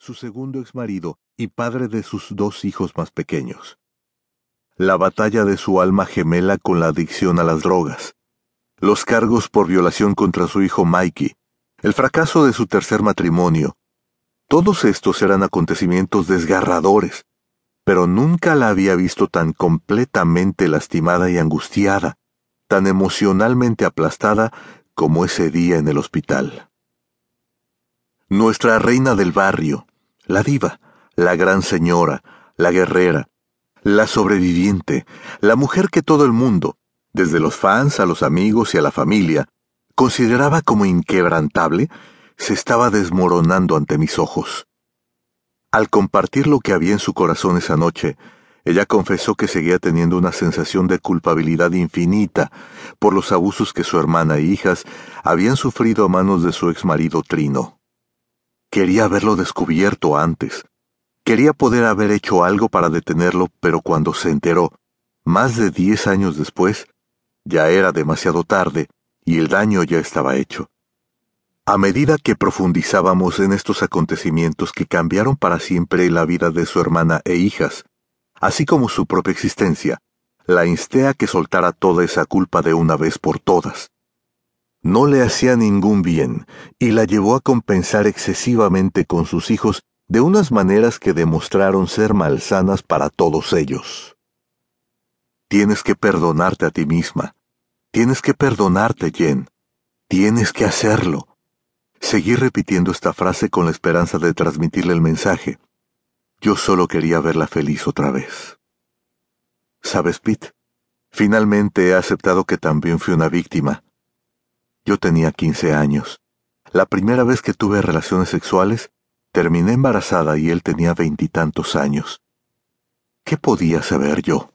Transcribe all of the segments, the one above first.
su segundo exmarido y padre de sus dos hijos más pequeños. La batalla de su alma gemela con la adicción a las drogas. Los cargos por violación contra su hijo Mikey. El fracaso de su tercer matrimonio. Todos estos eran acontecimientos desgarradores, pero nunca la había visto tan completamente lastimada y angustiada, tan emocionalmente aplastada como ese día en el hospital. Nuestra reina del barrio, la diva, la gran señora, la guerrera, la sobreviviente, la mujer que todo el mundo, desde los fans a los amigos y a la familia, consideraba como inquebrantable, se estaba desmoronando ante mis ojos. Al compartir lo que había en su corazón esa noche, ella confesó que seguía teniendo una sensación de culpabilidad infinita por los abusos que su hermana e hijas habían sufrido a manos de su ex marido Trino. Quería haberlo descubierto antes. Quería poder haber hecho algo para detenerlo, pero cuando se enteró, más de diez años después, ya era demasiado tarde y el daño ya estaba hecho. A medida que profundizábamos en estos acontecimientos que cambiaron para siempre la vida de su hermana e hijas, así como su propia existencia, la insté a que soltara toda esa culpa de una vez por todas no le hacía ningún bien y la llevó a compensar excesivamente con sus hijos de unas maneras que demostraron ser malsanas para todos ellos. Tienes que perdonarte a ti misma. Tienes que perdonarte, Jen. Tienes que hacerlo. Seguí repitiendo esta frase con la esperanza de transmitirle el mensaje. Yo solo quería verla feliz otra vez. ¿Sabes, Pete? Finalmente he aceptado que también fui una víctima yo tenía quince años. La primera vez que tuve relaciones sexuales, terminé embarazada y él tenía veintitantos años. ¿Qué podía saber yo?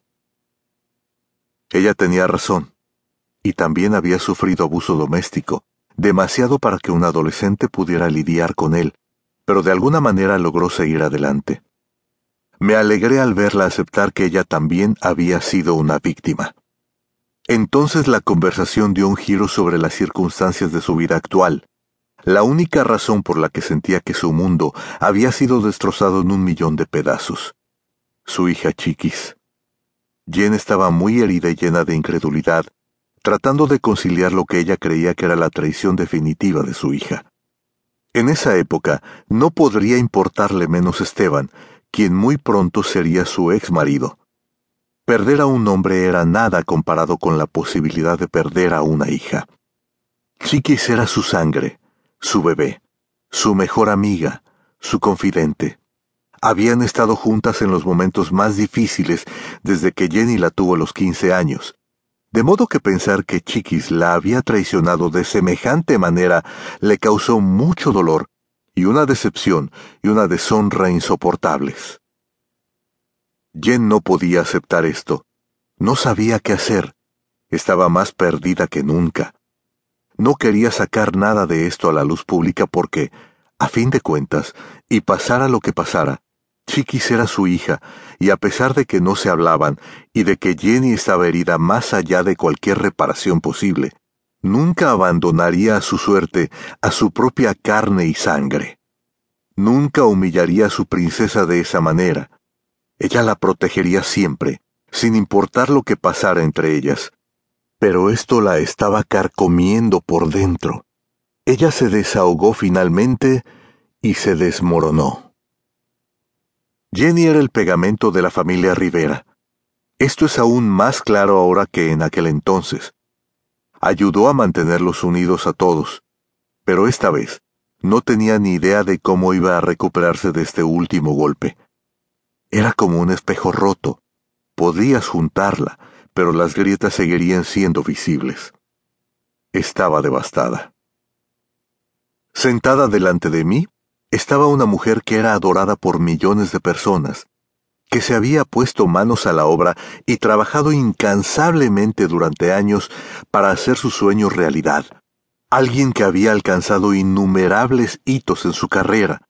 Ella tenía razón, y también había sufrido abuso doméstico, demasiado para que un adolescente pudiera lidiar con él, pero de alguna manera logró seguir adelante. Me alegré al verla aceptar que ella también había sido una víctima. Entonces la conversación dio un giro sobre las circunstancias de su vida actual. La única razón por la que sentía que su mundo había sido destrozado en un millón de pedazos. Su hija Chiquis. Jen estaba muy herida y llena de incredulidad, tratando de conciliar lo que ella creía que era la traición definitiva de su hija. En esa época no podría importarle menos Esteban, quien muy pronto sería su ex marido. Perder a un hombre era nada comparado con la posibilidad de perder a una hija. Chiquis era su sangre, su bebé, su mejor amiga, su confidente. Habían estado juntas en los momentos más difíciles desde que Jenny la tuvo a los quince años, de modo que pensar que Chiquis la había traicionado de semejante manera le causó mucho dolor y una decepción y una deshonra insoportables. Jen no podía aceptar esto. No sabía qué hacer. Estaba más perdida que nunca. No quería sacar nada de esto a la luz pública porque, a fin de cuentas, y pasara lo que pasara, Chiquis era su hija, y a pesar de que no se hablaban y de que Jenny estaba herida más allá de cualquier reparación posible, nunca abandonaría a su suerte a su propia carne y sangre. Nunca humillaría a su princesa de esa manera, ella la protegería siempre, sin importar lo que pasara entre ellas. Pero esto la estaba carcomiendo por dentro. Ella se desahogó finalmente y se desmoronó. Jenny era el pegamento de la familia Rivera. Esto es aún más claro ahora que en aquel entonces. Ayudó a mantenerlos unidos a todos, pero esta vez no tenía ni idea de cómo iba a recuperarse de este último golpe. Era como un espejo roto. Podías juntarla, pero las grietas seguirían siendo visibles. Estaba devastada. Sentada delante de mí, estaba una mujer que era adorada por millones de personas, que se había puesto manos a la obra y trabajado incansablemente durante años para hacer su sueño realidad. Alguien que había alcanzado innumerables hitos en su carrera,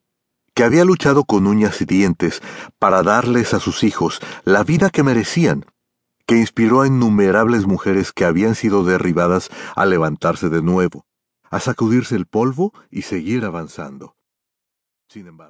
que había luchado con uñas y dientes para darles a sus hijos la vida que merecían, que inspiró a innumerables mujeres que habían sido derribadas a levantarse de nuevo, a sacudirse el polvo y seguir avanzando. Sin embargo,